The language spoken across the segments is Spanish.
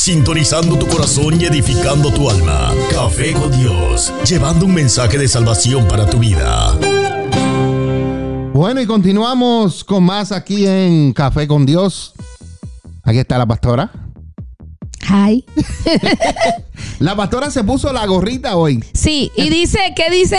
sintonizando tu corazón y edificando tu alma. Café con Dios, llevando un mensaje de salvación para tu vida. Bueno, y continuamos con más aquí en Café con Dios. Aquí está la pastora. Hi. La pastora se puso la gorrita hoy. Sí, y dice, ¿qué dice?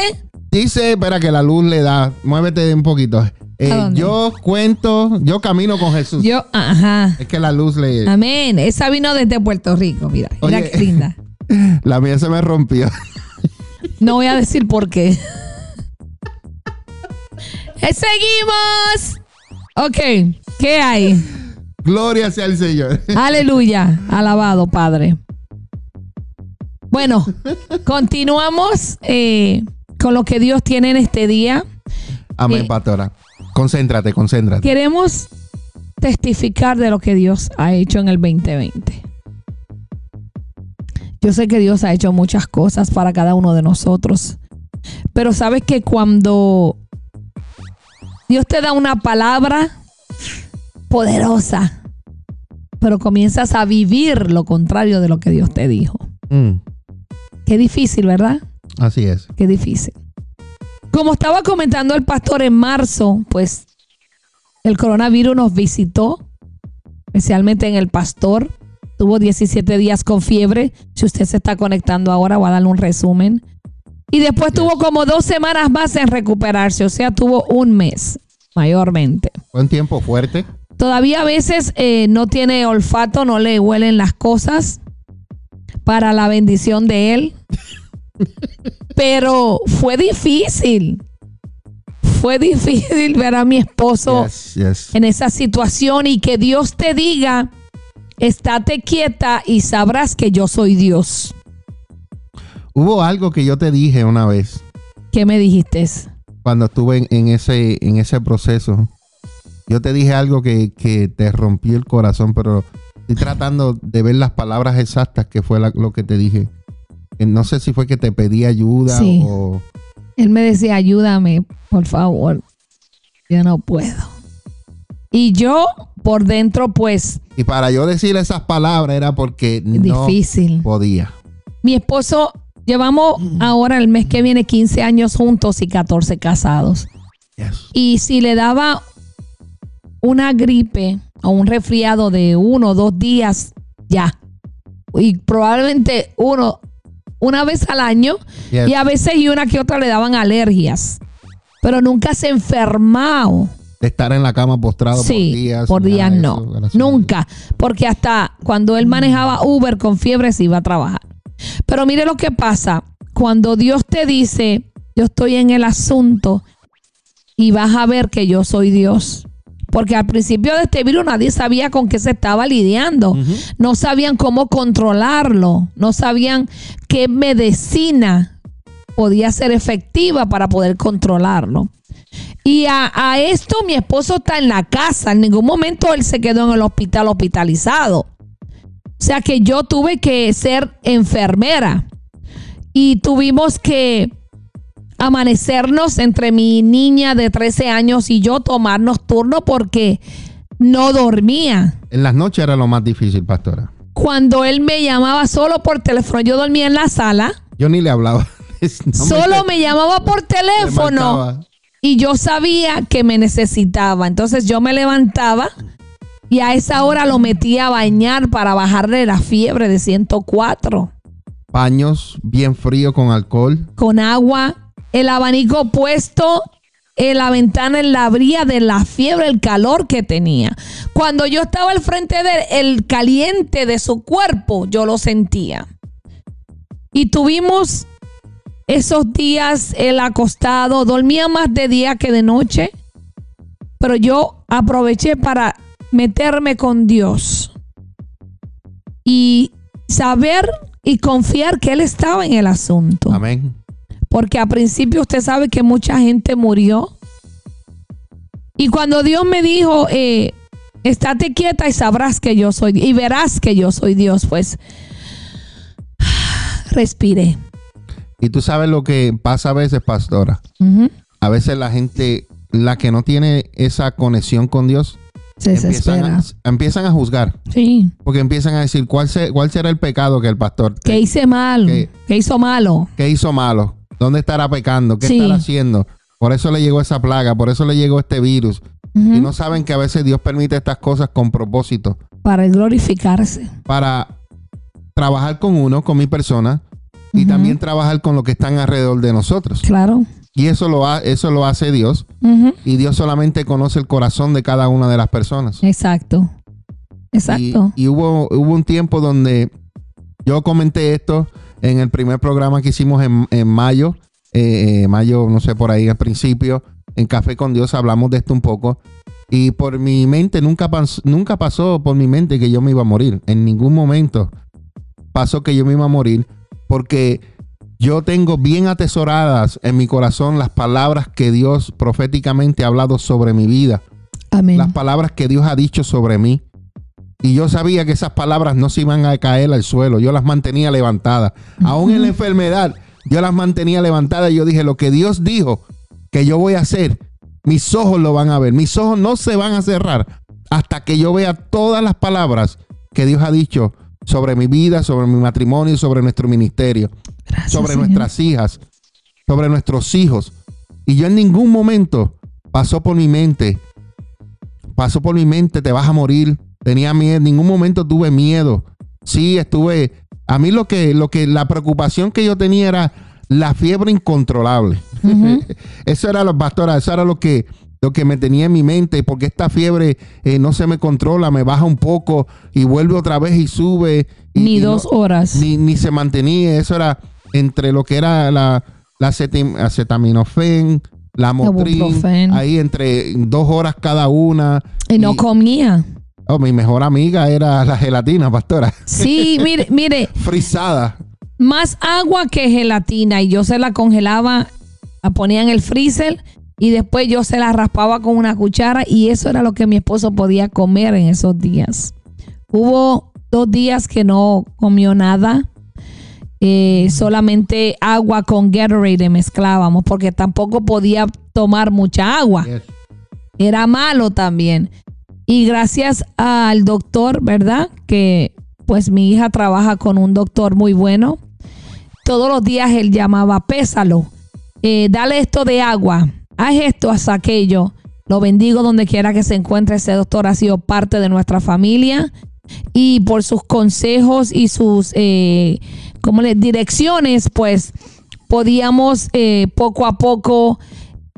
Dice, espera que la luz le da. Muévete un poquito. Eh, yo cuento, yo camino con Jesús. Yo, ajá. Es que la luz le. Amén. Esa vino desde Puerto Rico, mira. Mira qué linda. La mía se me rompió. No voy a decir por qué. Eh, Seguimos. Ok, ¿qué hay? Gloria sea el Señor. Aleluya. Alabado, Padre. Bueno, continuamos eh, con lo que Dios tiene en este día. Amén, Eh. pastora. Concéntrate, concéntrate. Queremos testificar de lo que Dios ha hecho en el 2020. Yo sé que Dios ha hecho muchas cosas para cada uno de nosotros, pero sabes que cuando Dios te da una palabra poderosa, pero comienzas a vivir lo contrario de lo que Dios te dijo. Mm, Qué difícil, ¿verdad? así es. Qué difícil. Como estaba comentando el pastor en marzo, pues el coronavirus nos visitó, especialmente en el pastor. Tuvo 17 días con fiebre. Si usted se está conectando ahora, voy a darle un resumen. Y después tuvo como dos semanas más en recuperarse, o sea, tuvo un mes mayormente. Fue un tiempo fuerte. Todavía a veces eh, no tiene olfato, no le huelen las cosas para la bendición de él. Pero fue difícil. Fue difícil ver a mi esposo Yes, yes. en esa situación y que Dios te diga, estate quieta y sabrás que yo soy Dios. Hubo algo que yo te dije una vez ¿Qué me dijiste? cuando estuve en, en ese, en ese proceso. Yo te dije algo que, que te rompió el corazón, pero estoy tratando de ver las palabras exactas que fue la- lo que te dije. No sé si fue que te pedí ayuda Sí. o... Él me decía, ayúdame, por favor. Yo no puedo. Y yo por dentro, pues, Y para yo decir esas palabras era porque no podía. Mi esposo, llevamos ahora el mes que viene 15 años juntos y 14 casados. Yes. Y si le daba una gripe o un resfriado de uno o dos días, ya. Y probablemente uno, una vez al año. Yes. Y a veces y una que otra le daban alergias. Pero nunca se enfermado. De estar en la cama postrado Sí, por días. por días no. eso. Nunca. Porque hasta cuando él manejaba Uber con fiebre se iba a trabajar. Pero mire lo que pasa. Cuando Dios te dice, yo estoy en el asunto y vas a ver que yo soy Dios. Porque al principio de este virus nadie sabía con qué se estaba lidiando. No sabían cómo controlarlo. No sabían qué medicina podía ser efectiva para poder controlarlo. Y a, a esto mi esposo está en la casa. En ningún momento él se quedó en el hospital hospitalizado. O sea que yo tuve que ser enfermera. Y tuvimos que amanecernos entre mi niña de 13 años y yo tomarnos turno porque no dormía. En las noches era lo más difícil, pastora. Cuando él me llamaba solo por teléfono, yo dormía en la sala. Yo ni le hablaba. No solo me llamaba por me teléfono. y yo sabía que me necesitaba. Entonces yo me levantaba y a esa hora lo metía a bañar para bajarle la fiebre de 104 Paños bien frío con alcohol. con agua, el abanico puesto en la ventana en la abría de la fiebre, el calor que tenía. Cuando yo estaba al frente de él, el caliente de su cuerpo, yo lo sentía. Y tuvimos esos días él acostado, dormía más de día que de noche, pero yo aproveché para meterme con Dios y saber y confiar que Él estaba en el asunto. Amén. Porque a principio usted sabe que mucha gente murió. Y cuando Dios me dijo, eh, estate quieta y sabrás que yo soy, y verás que yo soy Dios, pues respiré. Y tú sabes lo que pasa a veces, pastora. A veces la gente, la que no tiene esa conexión con Dios, Se empiezan a, empiezan a juzgar. Sí. Porque empiezan a decir cuál, se- cuál será el pecado que el pastor ¿Qué hice mal? que- ¿Qué hizo malo? ¿Qué hizo malo? ¿Dónde estará pecando? ¿Qué Sí. estará haciendo? Por eso le llegó esa plaga, por eso le llegó este virus. Y no saben que a veces Dios permite estas cosas con propósito Para glorificarse. para trabajar con uno, con mi persona, y también trabajar con lo que están alrededor de nosotros. Claro. Y eso lo, ha- eso lo hace Dios. Y Dios solamente conoce el corazón de cada una de las personas. Exacto. Y, Exacto. y hubo, hubo un tiempo donde yo comenté esto en el primer programa que hicimos en, en mayo, eh, eh, mayo, no sé, por ahí al principio, en Café con Dios hablamos de esto un poco. Y por mi mente nunca, pas- nunca pasó por mi mente que yo me iba a morir. En ningún momento pasó que yo me iba a morir porque yo tengo bien atesoradas en mi corazón las palabras que Dios proféticamente ha hablado sobre mi vida Amén. las palabras que Dios ha dicho sobre mí. Y yo sabía que esas palabras no se iban a caer al suelo. Yo las mantenía levantadas. Aún en la enfermedad, yo las mantenía levantadas. Y yo dije, lo que Dios dijo que yo voy a hacer, mis ojos lo van a ver. Mis ojos no se van a cerrar hasta que yo vea todas las palabras que Dios ha dicho sobre mi vida, sobre mi matrimonio, sobre nuestro ministerio Gracias, sobre Señor. nuestras hijas, sobre nuestros hijos. Y yo en ningún momento pasó por mi mente, pasó por mi mente, te vas a morir. Tenía miedo, en ningún momento tuve miedo. Sí, estuve. A mí lo que, lo que, la preocupación que yo tenía era la fiebre incontrolable. Eso era lo, pastora, eso era lo que, lo que me tenía en mi mente, porque esta fiebre eh, no se me controla, me baja un poco y vuelve otra vez y sube. y- Ni y no- dos horas. ni, ni se mantenía. Eso era entre lo que era la, la acetaminofén, la motrin, ahí entre dos horas cada una. y no comía. Oh, mi mejor amiga era la gelatina, pastora, Sí, mire, mire, frisada. más agua que gelatina y yo se la congelaba, la ponía en el freezer y después yo se la raspaba con una cuchara y eso era lo que mi esposo podía comer en esos días. Hubo dos días que no comió nada, eh, solamente agua con Gatorade mezclábamos porque tampoco podía tomar mucha agua era malo también. Y gracias al doctor, ¿verdad? Que pues mi hija trabaja con un doctor muy bueno. Todos los días él llamaba, pésalo, eh, dale esto de agua, haz esto, haz aquello. Lo bendigo donde quiera que se encuentre ese doctor, ha sido parte de nuestra familia. Y por sus consejos y sus eh, como le, direcciones, pues podíamos eh, poco a poco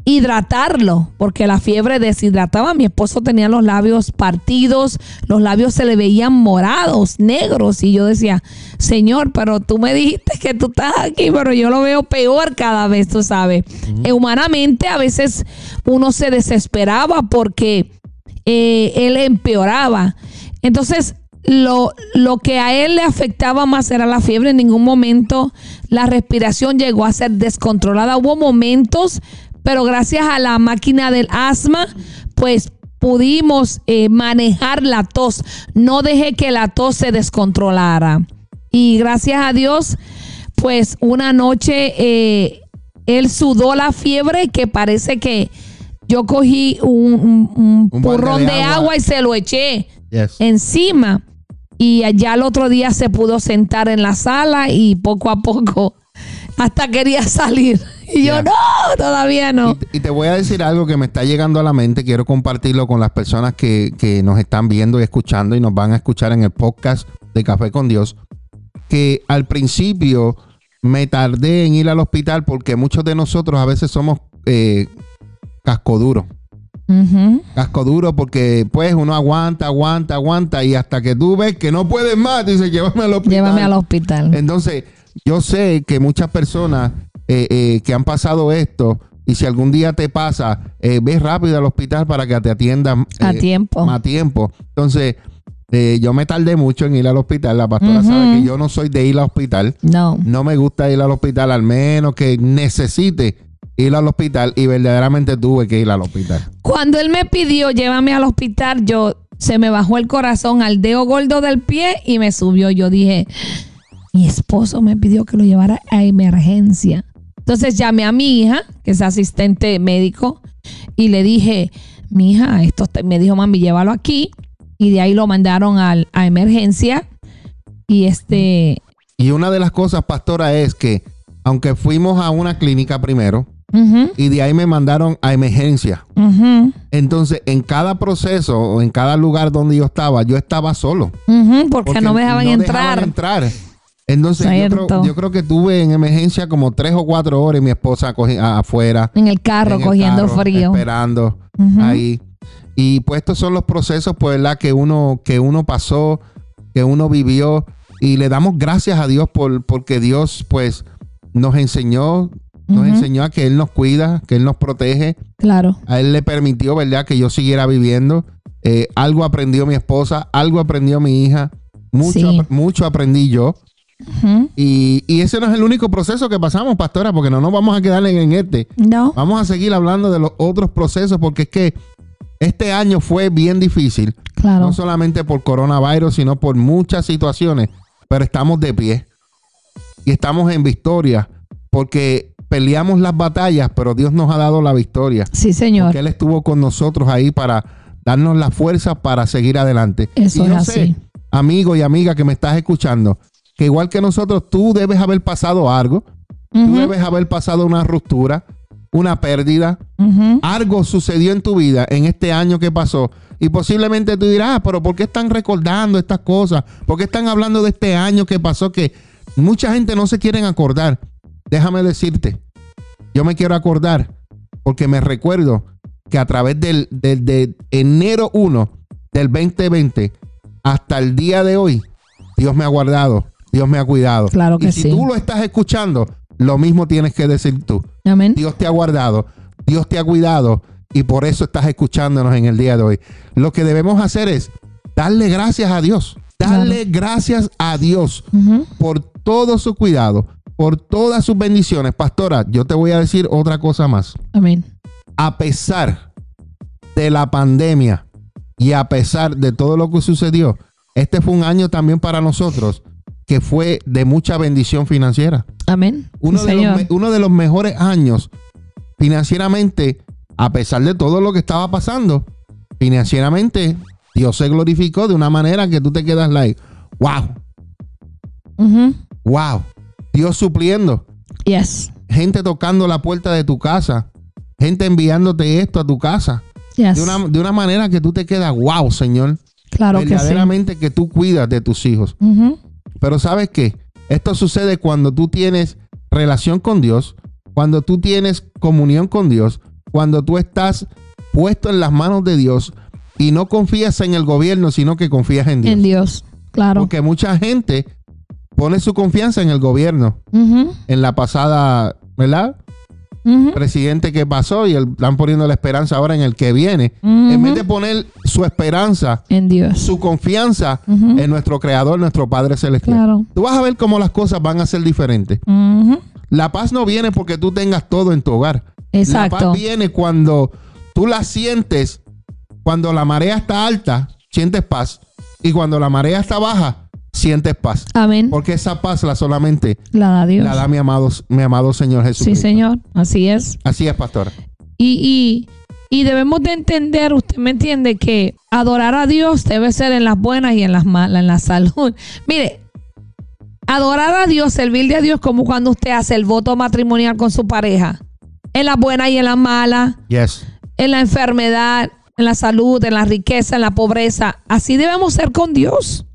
hidratarlo, porque la fiebre deshidrataba. Mi esposo tenía los labios partidos, los labios se le veían morados, negros, y yo decía, Señor, pero tú me dijiste que tú estás aquí, pero yo lo veo peor cada vez, tú sabes. Eh, humanamente a veces uno se desesperaba porque eh, él empeoraba. Entonces, lo, lo que a él le afectaba más era la fiebre. En ningún momento la respiración llegó a ser descontrolada. Hubo momentos, pero gracias a la máquina del asma, pues pudimos eh, manejar la tos. No dejé que la tos se descontrolara. Y gracias a Dios, pues una noche eh, él sudó la fiebre que parece que yo cogí un, un- de de, agua. agua y se lo eché Yes. encima. Y allá el otro día se pudo sentar en la sala y poco a poco hasta quería salir. Y yo, no, todavía no. Y, te- y te voy a decir algo que me está llegando a la mente. Quiero compartirlo con las personas que, que nos están viendo y escuchando y nos van a escuchar en el podcast de Café con Dios. Que al principio me tardé en ir al hospital porque muchos de nosotros a veces somos eh, cascoduros. Ujú. Casco duro porque pues uno aguanta, aguanta, aguanta y hasta que tú ves que no puedes más, dice llévame al hospital. Llévame al hospital. Entonces, yo sé que muchas personas eh, eh, que han pasado esto, y si algún día te pasa, eh, ves rápido al hospital para que te atiendan A eh, tiempo. a tiempo. Entonces, yo me tardé mucho en ir al hospital. La pastora sabe que yo no soy de ir al hospital. No. No me gusta ir al hospital, al menos que necesite ir al hospital y verdaderamente tuve que ir al hospital. Cuando él me pidió llévame al hospital, yo se me bajó el corazón al dedo gordo del pie y me subió. Yo dije, mi esposo me pidió que lo llevara a emergencia. Entonces llamé a mi hija, que es asistente médico, y le dije, mi hija, esto está-". me dijo, mami, llévalo aquí. Y de ahí lo mandaron al, a emergencia. Y este, Y una de las cosas, pastora, es que aunque fuimos a una clínica primero y de ahí me mandaron a emergencia, entonces en cada proceso o en cada lugar donde yo estaba, yo estaba solo. porque, no me dejaban entrar. entrar. Entonces yo creo, yo creo que tuve en emergencia como tres o cuatro horas y mi esposa afuera. En el carro, en el cogiendo carro, frío. Esperando ahí. Y pues estos son los procesos, pues, ¿verdad? Que uno, que uno pasó, que uno vivió. Y le damos gracias a Dios por, porque Dios, pues, nos enseñó, nos enseñó a que Él nos cuida, que Él nos protege. Claro. A Él le permitió, ¿verdad? Que yo siguiera viviendo. Eh, algo aprendió mi esposa, algo aprendió mi hija. Mucho, Sí. mucho aprendí yo. Y, y ese no es el único proceso que pasamos, pastora, porque no nos vamos a quedar en, en este. No. Vamos a seguir hablando de los otros procesos porque es que este año fue bien difícil, Claro. no solamente por coronavirus, sino por muchas situaciones, pero estamos de pie y estamos en victoria porque peleamos las batallas, pero Dios nos ha dado la victoria, Sí, señor. porque Él estuvo con nosotros ahí para darnos la fuerza para seguir adelante. Eso y yo es sé, así. amigo y amiga que me estás escuchando, que igual que nosotros, tú debes haber pasado algo, tú debes haber pasado una ruptura, una pérdida, algo sucedió en tu vida en este año que pasó. Y posiblemente tú dirás, "Ah, pero ¿por qué están recordando estas cosas? ¿Por qué están hablando de este año que pasó que mucha gente no se quieren acordar? Déjame decirte, yo me quiero acordar porque me recuerdo que a través del, del- de enero 1 del 2020 hasta el día de hoy, Dios me ha guardado, Dios me ha cuidado. Claro que y si sí. tú lo estás escuchando, lo mismo tienes que decir tú. Amén. Dios te ha guardado, Dios te ha cuidado y por eso estás escuchándonos en el día de hoy. Lo que debemos hacer es darle gracias a Dios, darle gracias a Dios por todo su cuidado, por todas sus bendiciones. Pastora, yo te voy a decir otra cosa más. Amén. A pesar de la pandemia y a pesar de todo lo que sucedió, este fue un año también para nosotros que fue de mucha bendición financiera Amén. uno, Sí, de los, señor. me- uno de los mejores años financieramente, a pesar de todo lo que estaba pasando, financieramente, Dios se glorificó de una manera que tú te quedas like, wow, wow, Dios supliendo, Yes. gente tocando la puerta de tu casa, gente enviándote esto a tu casa, Yes. de una, de una manera que tú te quedas, wow, Señor, claro que sí. verdaderamente que tú cuidas de tus hijos. Ujú. Pero sabes qué? Esto sucede cuando tú tienes relación con Dios, cuando tú tienes comunión con Dios, cuando tú estás puesto en las manos de Dios y no confías en el gobierno, sino que confías en Dios. En Dios. Claro. Porque mucha gente pone su confianza en el gobierno, en la pasada, ¿verdad? Presidente que pasó y el- están poniendo la esperanza ahora en el que viene. En vez de poner su esperanza, En Dios. su confianza en nuestro Creador, nuestro Padre Celestial. Claro. Tú vas a ver cómo las cosas van a ser diferentes. La paz no viene porque tú tengas todo en tu hogar. La paz viene cuando tú la sientes, cuando la marea está alta, sientes paz. Y cuando la marea está baja, sientes paz. Amén. Porque esa paz la solamente La da Dios. la da mi amado, mi amado Señor Jesús. sí, Señor. Así es. Así es, pastora. Y, y, y debemos de entender, usted me entiende, que adorar a Dios debe ser en las buenas y en las malas, en la salud. Mire, adorar a Dios, servirle a Dios como cuando usted hace el voto matrimonial con su pareja. En las buenas y en las malas, Yes. en la enfermedad, en la salud, en la riqueza, en la pobreza. Así debemos ser con Dios.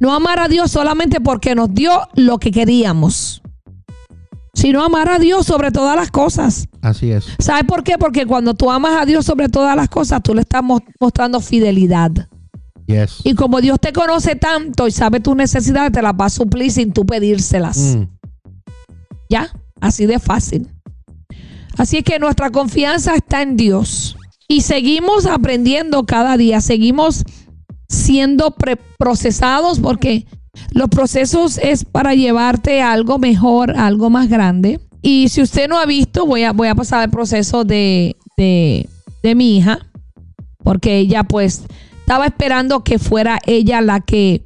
No amar a Dios solamente porque nos dio lo que queríamos, sino amar a Dios sobre todas las cosas. Así es. ¿Sabes por qué? Porque cuando tú amas a Dios sobre todas las cosas, tú le estás mos- mostrando fidelidad. Yes. Y como Dios te conoce tanto y sabe tus necesidades, te las va a suplir sin tú pedírselas. Mm. ¿Ya? Así de fácil. Así es que nuestra confianza está en Dios. Y seguimos aprendiendo cada día, seguimos siendo procesados porque los procesos es para llevarte a algo mejor, a algo más grande. Y si usted no ha visto, voy a, voy a pasar el proceso de, de, de mi hija, porque ella pues estaba esperando que fuera ella la que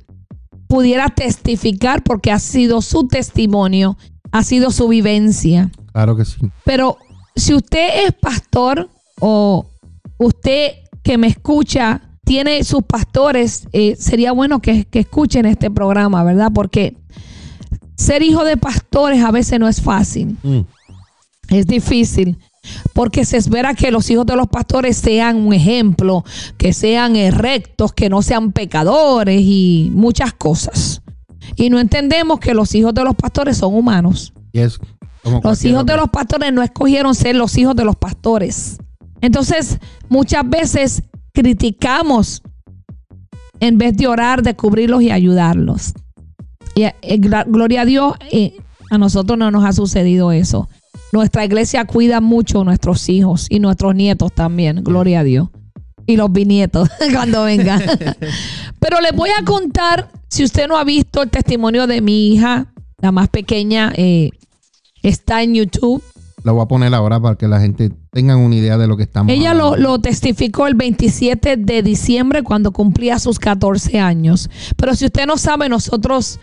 pudiera testificar porque ha sido su testimonio, ha sido su vivencia. Claro que sí. Pero si usted es pastor o usted que me escucha tiene sus pastores, eh, sería bueno que, que escuchen este programa, ¿verdad? Porque ser hijo de pastores a veces no es fácil. Mm. Es difícil. Porque se espera que los hijos de los pastores sean un ejemplo, que sean rectos, que no sean pecadores y muchas cosas. Y no entendemos que los hijos de los pastores son humanos. Yes. Los hijos de los pastores no escogieron ser los hijos de los pastores. Entonces, muchas veces criticamos en vez de orar, de cubrirlos y ayudarlos. Y eh, gra- gloria a Dios, eh, a nosotros no nos ha sucedido eso. Nuestra iglesia cuida mucho a nuestros hijos y nuestros nietos también, gloria a Dios. Y los bisnietos cuando vengan. Pero les voy a contar, si usted no ha visto el testimonio de mi hija, la más pequeña, eh, está en YouTube. Lo voy a poner ahora para que la gente tenga una idea de lo que estamos Ella hablando. lo testificó el 27 de diciembre cuando cumplía sus 14 años. Pero si usted no sabe, nosotros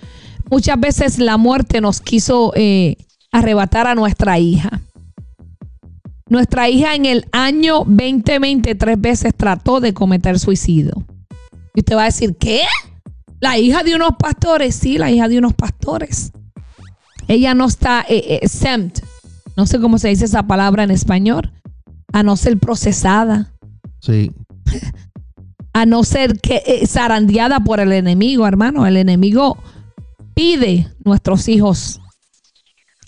muchas veces la muerte nos quiso eh, arrebatar a nuestra hija. Nuestra hija en el año 2020 tres veces trató de cometer suicidio. Y usted va a decir, ¿qué? ¿La hija de unos pastores? Sí, la hija de unos pastores. Ella no está eh, eh, exempt. No sé cómo se dice esa palabra en español. A no ser procesada. Sí. A no ser que eh, zarandeada por el enemigo, hermano. El enemigo pide nuestros hijos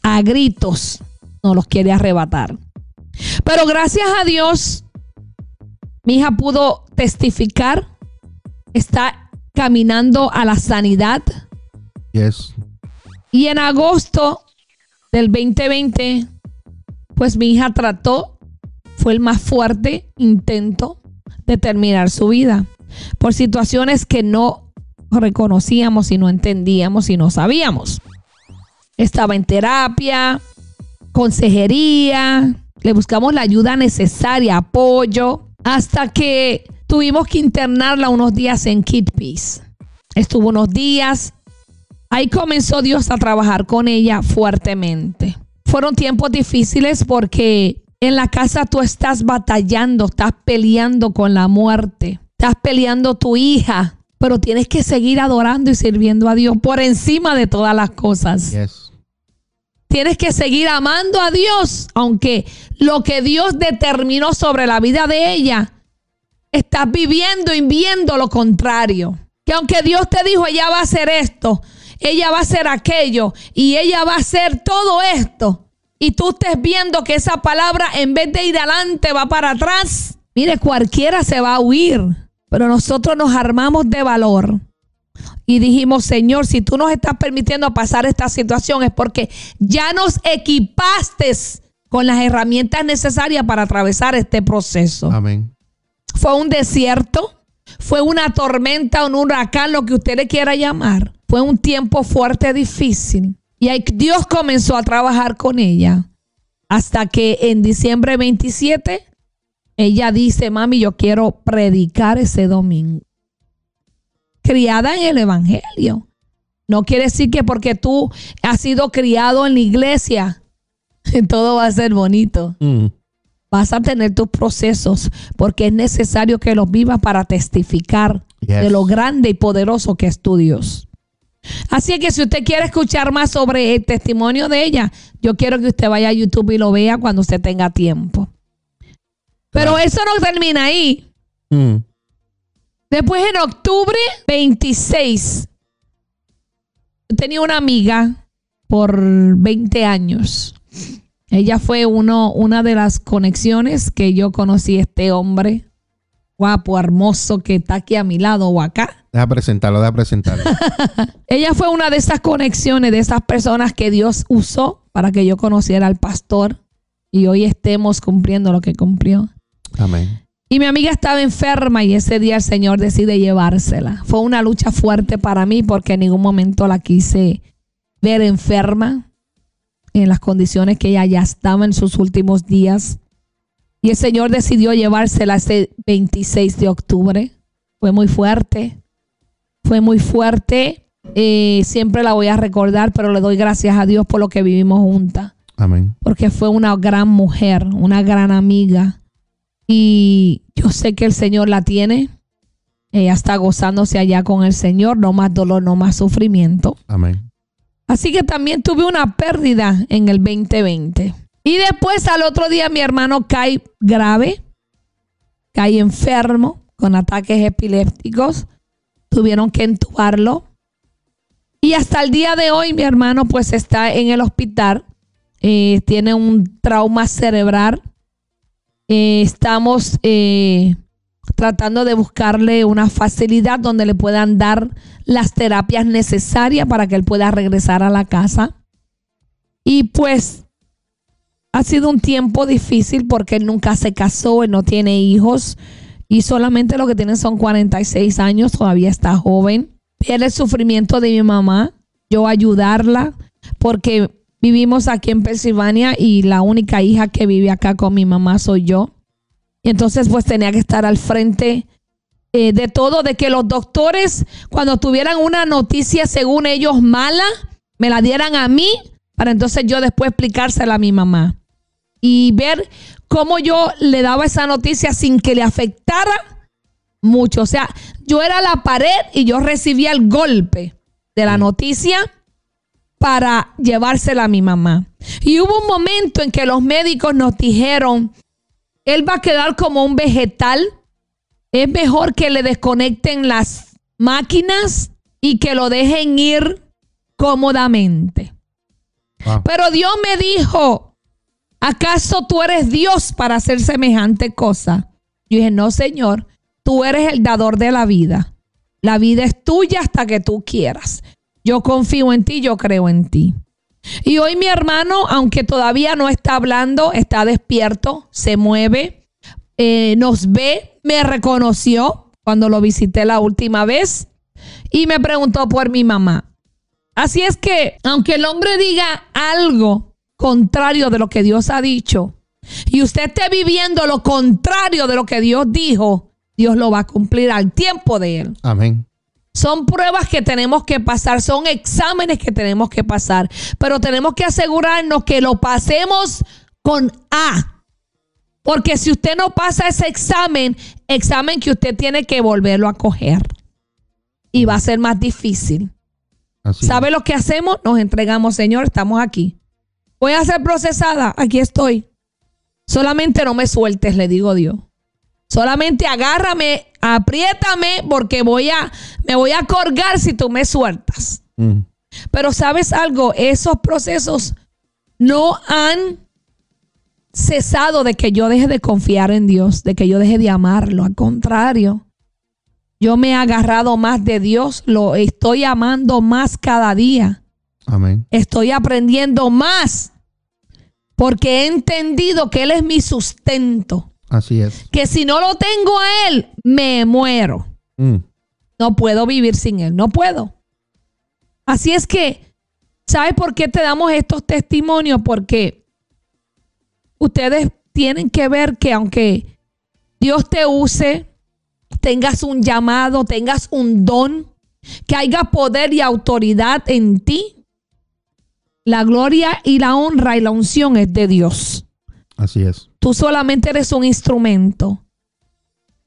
a gritos. No los quiere arrebatar. Pero gracias a Dios, mi hija pudo testificar. Está caminando a la sanidad. Yes. Y en agosto del 2020, pues mi hija trató, fue el más fuerte intento de terminar su vida por situaciones que no reconocíamos y no entendíamos y no sabíamos. Estaba en terapia, consejería, le buscamos la ayuda necesaria, apoyo, hasta que tuvimos que internarla unos días en Kid Peace. Estuvo unos días, Ahí comenzó Dios a trabajar con ella fuertemente. Fueron tiempos difíciles porque en la casa tú estás batallando, estás peleando con la muerte, estás peleando tu hija, pero tienes que seguir adorando y sirviendo a Dios por encima de todas las cosas. Yes. Tienes que seguir amando a Dios, aunque lo que Dios determinó sobre la vida de ella, estás viviendo y viendo lo contrario. Que aunque Dios te dijo, ella va a hacer esto, ella va a hacer aquello y ella va a hacer todo esto, y tú estés viendo que esa palabra en vez de ir adelante va para atrás, mire, cualquiera se va a huir, pero nosotros nos armamos de valor y dijimos, Señor, si tú nos estás permitiendo pasar esta situación es porque ya nos equipaste con las herramientas necesarias para atravesar este proceso. Amén. Fue un desierto, fue una tormenta, un huracán, lo que usted le quiera llamar. Fue un tiempo fuerte, difícil. Y ahí Dios comenzó a trabajar con ella. Hasta que en diciembre 27, ella dice, mami, yo quiero predicar ese domingo criada en el Evangelio. No quiere decir que porque tú has sido criado en la iglesia, todo va a ser bonito. Mm. Vas a tener tus procesos porque es necesario que los vivas para testificar Yes. de lo grande y poderoso que es tu Dios. Así que si usted quiere escuchar más sobre el testimonio de ella, yo quiero que usted vaya a YouTube y lo vea cuando usted tenga tiempo. Pero eso no termina ahí. Mm. Después en octubre 26, yo tenía una amiga por 20 años. Ella fue uno, una de las conexiones que yo conocí a este hombre guapo, hermoso, que está aquí a mi lado o acá. Deja presentarlo, deja presentarlo. Ella fue una de esas conexiones, de esas personas que Dios usó para que yo conociera al pastor y hoy estemos cumpliendo lo que cumplió. Amén. Y mi amiga estaba enferma y ese día el Señor decide llevársela. Fue una lucha fuerte para mí porque en ningún momento la quise ver enferma en las condiciones que ella ya estaba en sus últimos días. Y el Señor decidió llevársela ese 26 de octubre. Fue muy fuerte. Fue muy fuerte. Eh, siempre la voy a recordar, pero le doy gracias a Dios por lo que vivimos juntas Amén. porque fue una gran mujer, una gran amiga. Y yo sé que el Señor la tiene. Ella está gozándose allá con el Señor, no más dolor, no más sufrimiento. Amén. Así que también tuve una pérdida en el 2020. Y después al otro día mi hermano cae grave, cae enfermo con ataques epilépticos. Tuvieron que entubarlo. Y hasta el día de hoy mi hermano pues está en el hospital. Eh, tiene un trauma cerebral. Eh, estamos eh, tratando de buscarle una facilidad donde le puedan dar las terapias necesarias para que él pueda regresar a la casa. Y pues ha sido un tiempo difícil porque él nunca se casó, él no tiene hijos y solamente lo que tiene son 46 años, todavía está joven. El sufrimiento de mi mamá, yo ayudarla porque vivimos aquí en Pensilvania y la única hija que vive acá con mi mamá soy yo. Y entonces pues tenía que estar al frente eh, de todo, de que los doctores cuando tuvieran una noticia según ellos mala, me la dieran a mí para entonces yo después explicársela a mi mamá. Y ver cómo yo le daba esa noticia sin que le afectara mucho. O sea, yo era la pared y yo recibía el golpe de la noticia para llevársela a mi mamá. Y hubo un momento en que los médicos nos dijeron, él va a quedar como un vegetal. Es mejor que le desconecten las máquinas y que lo dejen ir cómodamente. Pero Dios me dijo, ¿acaso tú eres Dios para hacer semejante cosa? Yo dije, no, Señor, tú eres el dador de la vida. La vida es tuya hasta que tú quieras. Yo confío en ti, yo creo en ti. Y hoy mi hermano, aunque todavía no está hablando, está despierto, se mueve, eh, nos ve, me reconoció cuando lo visité la última vez y me preguntó por mi mamá. Así es que, aunque el hombre diga algo contrario de lo que Dios ha dicho, y usted esté viviendo lo contrario de lo que Dios dijo, Dios lo va a cumplir al tiempo de él. Amén. Son pruebas que tenemos que pasar, son exámenes que tenemos que pasar, pero tenemos que asegurarnos que lo pasemos con A. Porque si usted no pasa ese examen, examen que usted tiene que volverlo a coger. Y va a ser más difícil. ¿Sabe lo que hacemos? Nos entregamos, Señor, estamos aquí. Voy a ser procesada, aquí estoy. Solamente no me sueltes, le digo Dios. Solamente agárrame, apriétame, porque voy a, me voy a colgar si tú me sueltas. Mm. Pero sabes algo, esos procesos no han cesado de que yo deje de confiar en Dios, de que yo deje de amarlo. Al contrario, yo me he agarrado más de Dios, lo estoy amando más cada día. Amén. Estoy aprendiendo más porque he entendido que Él es mi sustento. Así es. Que si no lo tengo a Él, me muero. Mm. No puedo vivir sin Él, no puedo. Así es que, ¿sabes por qué te damos estos testimonios? Porque ustedes tienen que ver que aunque Dios te use, tengas un llamado, tengas un don, que haya poder y autoridad en ti, la gloria y la honra y la unción es de Dios. Así es. Tú solamente eres un instrumento.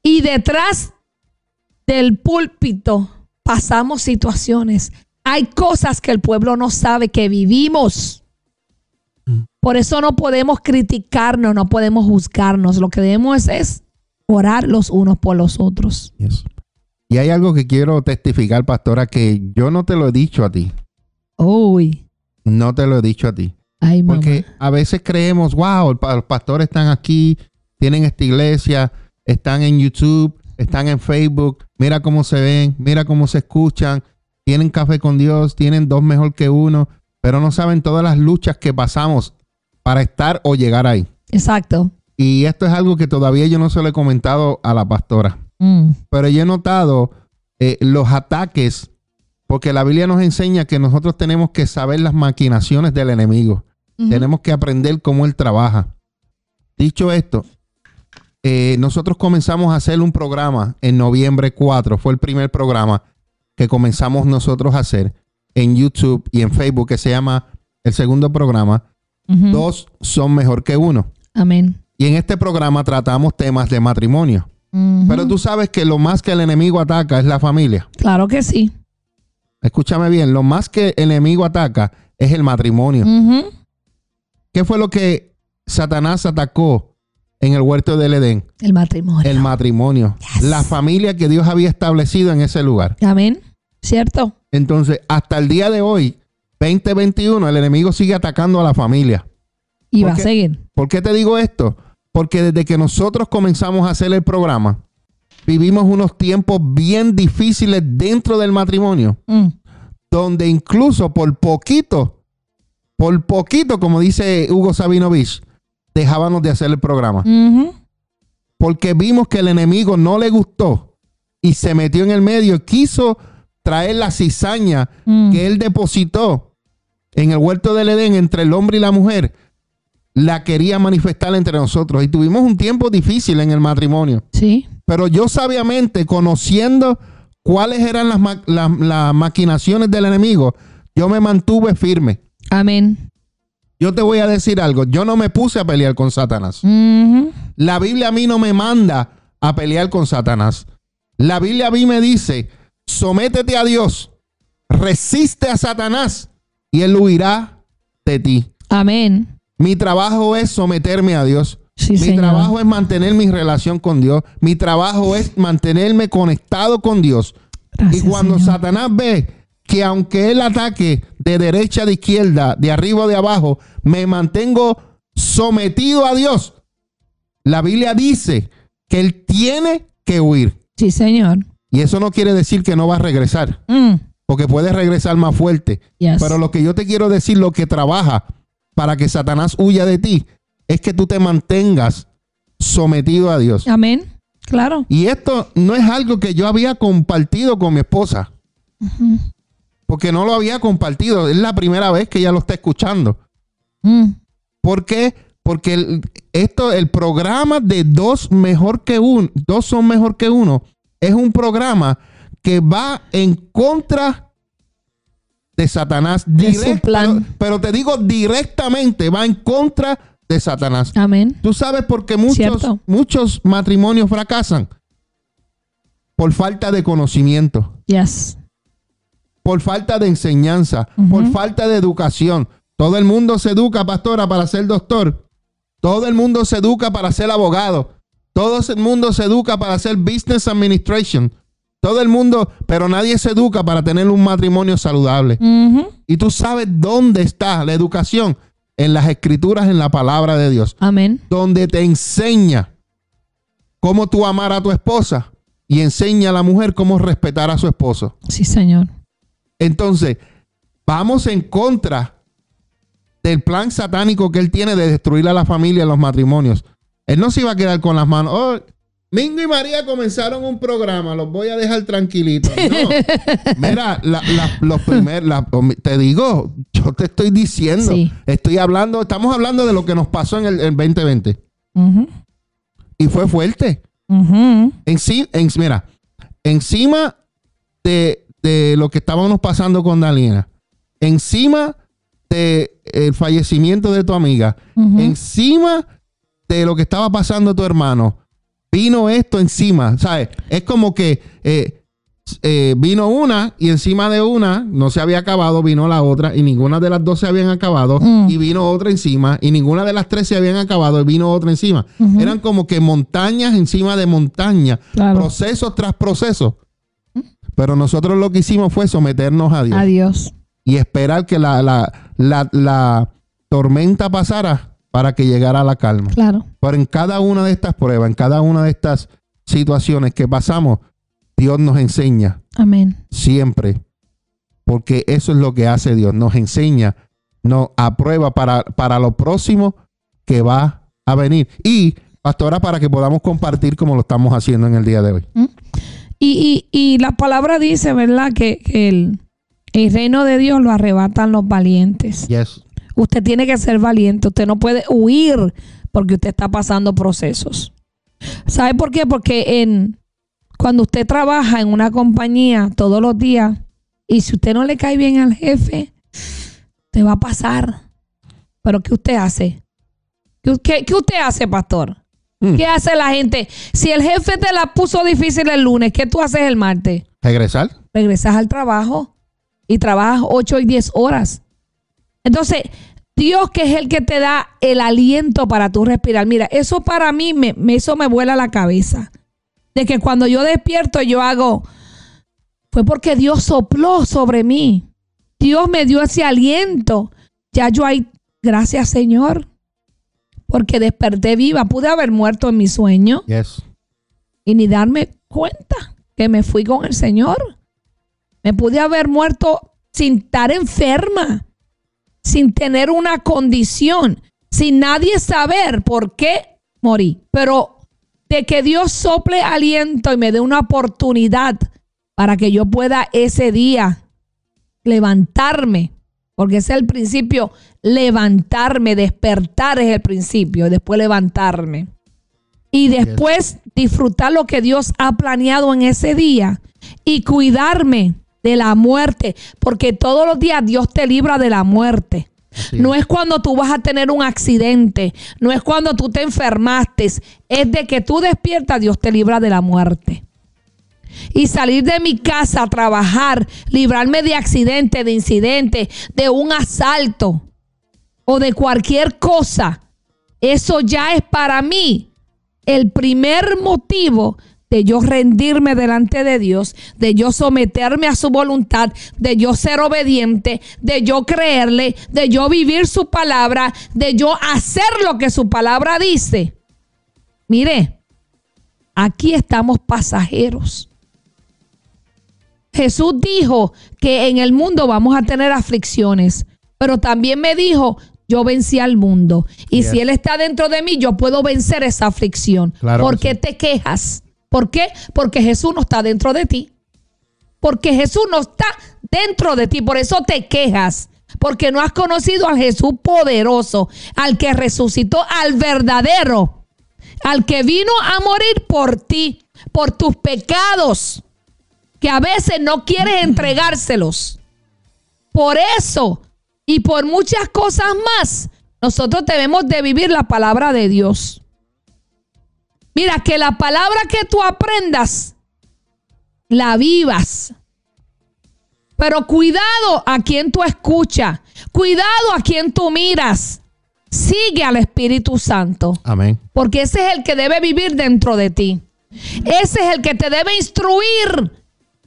Y detrás del púlpito pasamos situaciones. Hay cosas que el pueblo no sabe que vivimos. Mm. Por eso no podemos criticarnos, no podemos juzgarnos. Lo que debemos es orar los unos por los otros. Y hay algo que quiero testificar, pastora, que yo no te lo he dicho a ti. Uy. No te lo he dicho a ti. Porque a veces creemos, wow, los pastores están aquí, tienen esta iglesia, están en YouTube, están en Facebook, mira cómo se ven, mira cómo se escuchan, tienen café con Dios, tienen dos mejor que uno, pero no saben todas las luchas que pasamos para estar o llegar ahí. Exacto. Y esto es algo que todavía yo no se lo he comentado a la pastora, mm. pero yo he notado eh, los ataques porque la Biblia nos enseña que nosotros tenemos que saber las maquinaciones del enemigo. Tenemos que aprender cómo él trabaja. Dicho esto, eh, nosotros comenzamos a hacer un programa en noviembre 4. Fue el primer programa que comenzamos nosotros a hacer en YouTube y en Facebook que se llama el segundo programa. Dos son mejor que uno. Amén. y en este programa tratamos temas de matrimonio. Pero tú sabes que lo más que el enemigo ataca es la familia. Claro que sí. Escúchame bien, lo más que el enemigo ataca es el matrimonio. ¿Qué fue lo que Satanás atacó en el huerto del Edén? El matrimonio. El matrimonio. Yes. La familia que Dios había establecido en ese lugar. Amén. ¿Cierto? Entonces, hasta el día de hoy, 2021, el enemigo sigue atacando a la familia. Y ¿Por va a seguir. ¿Por qué te digo esto? Porque desde que nosotros comenzamos a hacer el programa, vivimos unos tiempos bien difíciles dentro del matrimonio, Mm. donde incluso por poquito, por poquito, como dice Hugo Sabinovich, dejábamos de hacer el programa. Porque vimos que el enemigo no le gustó y se metió en el medio y quiso traer la cizaña Mm. que él depositó en el huerto del Edén entre el hombre y la mujer, la quería manifestar entre nosotros. Y tuvimos un tiempo difícil en el matrimonio. Sí. Pero yo sabiamente, conociendo cuáles eran las, ma- las- las maquinaciones del enemigo, yo me mantuve firme. Amén. Yo te voy a decir algo, yo no me puse a pelear con Satanás. La Biblia a mí no me manda a pelear con Satanás. La Biblia a mí me dice, sométete a Dios, resiste a Satanás y él huirá de ti. Amén. Mi trabajo es someterme a Dios. Sí, mi señor. trabajo es mantener mi relación con Dios. Mi trabajo es mantenerme conectado con Dios. Gracias, y cuando Señor. Satanás ve que aunque él ataque de derecha, de izquierda, de arriba o de abajo, me mantengo sometido a Dios. La Biblia dice que él tiene que huir. Sí, señor. Y eso no quiere decir que no va a regresar, Mm. porque puede regresar más fuerte. Yes. Pero lo que yo te quiero decir, lo que trabaja para que Satanás huya de ti, es que tú te mantengas sometido a Dios. Amén. Claro. Y esto no es algo que yo había compartido con mi esposa, porque no lo había compartido. Es la primera vez que ella lo está escuchando. Mm. ¿Por qué? Porque el, esto, el programa de dos mejor que uno, dos son mejor que uno, es un programa que va en contra de Satanás. De su Direct- plan. Pero, pero te digo directamente, va en contra de Satanás. Amén. Tú sabes por qué muchos, Cierto. muchos matrimonios fracasan. Por falta de conocimiento, Yes. por falta de enseñanza, por falta de educación. Todo el mundo se educa, pastora, para ser doctor. Todo el mundo se educa para ser abogado. Todo el mundo se educa para hacer business administration. Todo el mundo, pero nadie se educa para tener un matrimonio saludable. Y tú sabes dónde está la educación. En las escrituras, en la palabra de Dios. Amén. donde te enseña cómo tú amar a tu esposa y enseña a la mujer cómo respetar a su esposo. Sí, señor. Entonces, vamos en contra del plan satánico que él tiene de destruir a la familia y los matrimonios. Él no se iba a quedar con las manos. Oh, Mingo y María comenzaron un programa, los voy a dejar tranquilitos. No. Mira, la- la- los primer, la- te digo, yo te estoy diciendo, Sí. estoy hablando, estamos hablando de lo que nos pasó en el, el 2020 Ujú. y fue fuerte. En- mira, encima de, de lo que estábamos pasando con Dalina, encima de el fallecimiento de tu amiga, encima de lo que estaba pasando tu hermano, vino esto encima, ¿sabes? Es como que eh, eh, vino una y encima de una no se había acabado, vino la otra y ninguna de las dos se habían acabado Mm. y vino otra encima y ninguna de las tres se habían acabado y vino otra encima. Eran como que montañas encima de montañas, Claro. procesos tras procesos. Pero nosotros lo que hicimos fue someternos a Dios Adiós. y esperar que la, la, la, la tormenta pasara para que llegara la calma. Claro. Pero en cada una de estas pruebas, en cada una de estas situaciones que pasamos, Dios nos enseña Amén. siempre. Porque eso es lo que hace Dios. Nos enseña, nos aprueba para, para lo próximo que va a venir. Y, pastora, para que podamos compartir como lo estamos haciendo en el día de hoy. Y, y, y la palabra dice, ¿verdad? Que, que el, el reino de Dios lo arrebatan los valientes. Yes. Usted tiene que ser valiente. Usted no puede huir porque usted está pasando procesos. ¿Sabe por qué? Porque en, cuando usted trabaja en una compañía todos los días y si usted no le cae bien al jefe, te va a pasar. Pero ¿qué usted hace? ¿Qué, qué usted hace, pastor? Mm. ¿Qué hace la gente? Si el jefe te la puso difícil el lunes, ¿qué tú haces el martes? Regresar. Regresas al trabajo y trabajas 8 y 10 horas. Entonces, Dios que es el que te da el aliento para tú respirar. Mira, eso para mí, me, me- eso me vuela la cabeza. De que cuando yo despierto yo hago, fue porque Dios sopló sobre mí. Dios me dio ese aliento. Ya yo hay, gracias Señor, porque desperté viva. Pude haber muerto en mi sueño Yes. y ni darme cuenta que me fui con el Señor. Me pude haber muerto sin estar enferma, sin tener una condición, sin nadie saber por qué morí. Pero de que Dios sople aliento y me dé una oportunidad para que yo pueda ese día levantarme, porque ese es el principio, levantarme, despertar es el principio, y después levantarme. Y después disfrutar lo que Dios ha planeado en ese día y cuidarme de la muerte, porque todos los días Dios te libra de la muerte. Así No es. es cuando tú vas a tener un accidente, no es cuando tú te enfermaste, es de que tú despiertas, Dios te libra de la muerte. Y salir de mi casa a trabajar, librarme de accidente, de incidente, de un asalto o de cualquier cosa, eso ya es para mí el primer motivo de yo rendirme delante de Dios, de yo someterme a su voluntad, de yo ser obediente, de yo creerle, de yo vivir su palabra, de yo hacer lo que su palabra dice. Mire, aquí estamos pasajeros. Jesús dijo que en el mundo vamos a tener aflicciones, pero también me dijo, yo vencí al mundo. Y si Él está dentro de mí, yo puedo vencer esa aflicción. Claro ¿Por que qué sí. te quejas? ¿Por qué? Porque Jesús no está dentro de ti. Porque Jesús no está dentro de ti. Por eso te quejas. Porque no has conocido al Jesús poderoso, al que resucitó, al verdadero, al que vino a morir por ti, por tus pecados, que a veces no quieres entregárselos. Por eso y por muchas cosas más, nosotros debemos de vivir la palabra de Dios. Mira, que la palabra que tú aprendas, la vivas. Pero cuidado a quien tú escuchas, cuidado a quien tú miras. Sigue al Espíritu Santo, Amén. porque ese es el que debe vivir dentro de ti. Ese es el que te debe instruir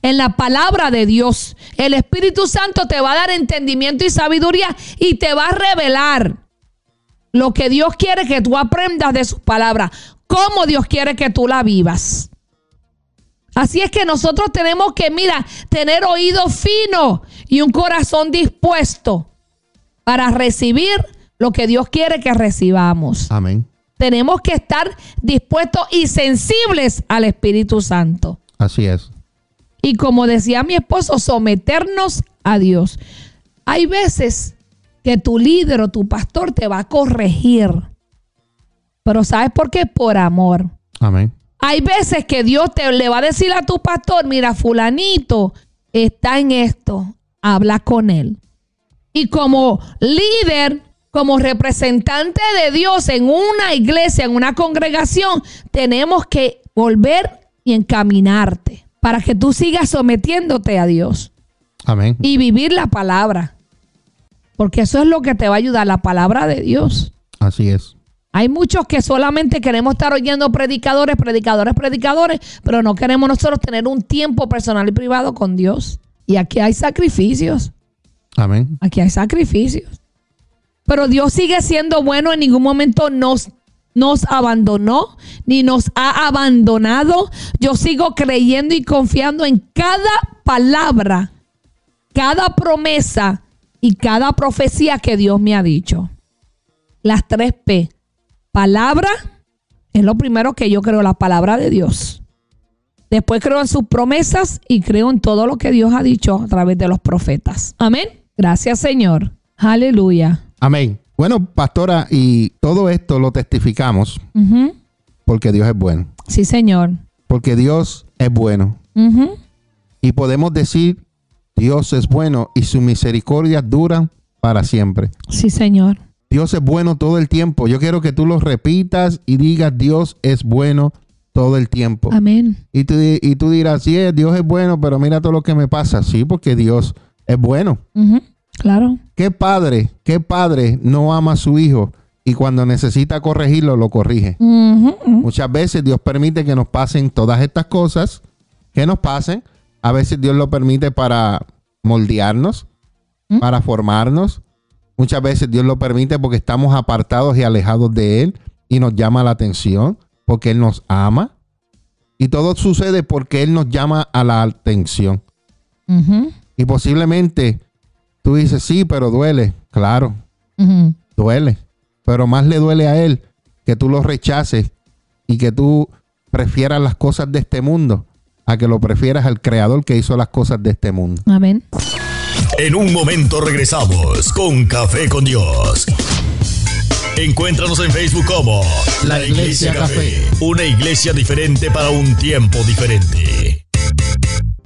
en la palabra de Dios. El Espíritu Santo te va a dar entendimiento y sabiduría y te va a revelar lo que Dios quiere que tú aprendas de sus palabras, cómo Dios quiere que tú la vivas. Así es que nosotros tenemos que, mira, tener oído fino y un corazón dispuesto para recibir lo que Dios quiere que recibamos. Amén. Tenemos que estar dispuestos y sensibles al Espíritu Santo. Así es. Y como decía mi esposo, someternos a Dios. Hay veces que tu líder o tu pastor te va a corregir. Pero ¿sabes por qué? Por amor. Amén. Hay veces que Dios te le va a decir a tu pastor, mira, fulanito está en esto, habla con él. Y como líder, como representante de Dios en una iglesia, en una congregación, tenemos que volver y encaminarte para que tú sigas sometiéndote a Dios Amén. y vivir la palabra. Porque eso es lo que te va a ayudar, la palabra de Dios. Así es. Hay muchos que solamente queremos estar oyendo predicadores, predicadores, predicadores, pero no queremos nosotros tener un tiempo personal y privado con Dios. Y aquí hay sacrificios, Amén. aquí hay sacrificios. Pero Dios sigue siendo bueno, en ningún momento nos, nos abandonó, ni nos ha abandonado. Yo sigo creyendo y confiando en cada palabra, cada promesa y cada profecía que Dios me ha dicho. Las tres P. Palabra es lo primero que yo creo, la palabra de Dios. Después creo en sus promesas y creo en todo lo que Dios ha dicho a través de los profetas. Amén. Gracias, Señor. Aleluya. Amén. Bueno, pastora, y todo esto lo testificamos porque Dios es bueno. Sí, Señor. Porque Dios es bueno. Y podemos decir, Dios es bueno y su misericordia dura para siempre. Sí, Señor. Dios es bueno todo el tiempo. Yo quiero que tú lo repitas y digas, Dios es bueno todo el tiempo. Amén. Y tú, y tú dirás, sí, Dios es bueno, pero mira todo lo que me pasa. Sí, porque Dios es bueno. Claro. ¿Qué padre, qué padre no ama a su hijo y cuando necesita corregirlo, lo corrige? Muchas veces Dios permite que nos pasen todas estas cosas, que nos pasen. A veces Dios lo permite para moldearnos, ¿Mm? para formarnos. Muchas veces Dios lo permite porque estamos apartados y alejados de Él y nos llama la atención, porque Él nos ama. Y todo sucede porque Él nos llama a la atención. Y posiblemente tú dices, sí, pero duele. Claro, duele. Pero más le duele a él que tú lo rechaces y que tú prefieras las cosas de este mundo a que lo prefieras al creador que hizo las cosas de este mundo. Amén. En un momento regresamos con Café con Dios. Encuéntranos en Facebook como La Iglesia Café, una iglesia diferente para un tiempo diferente.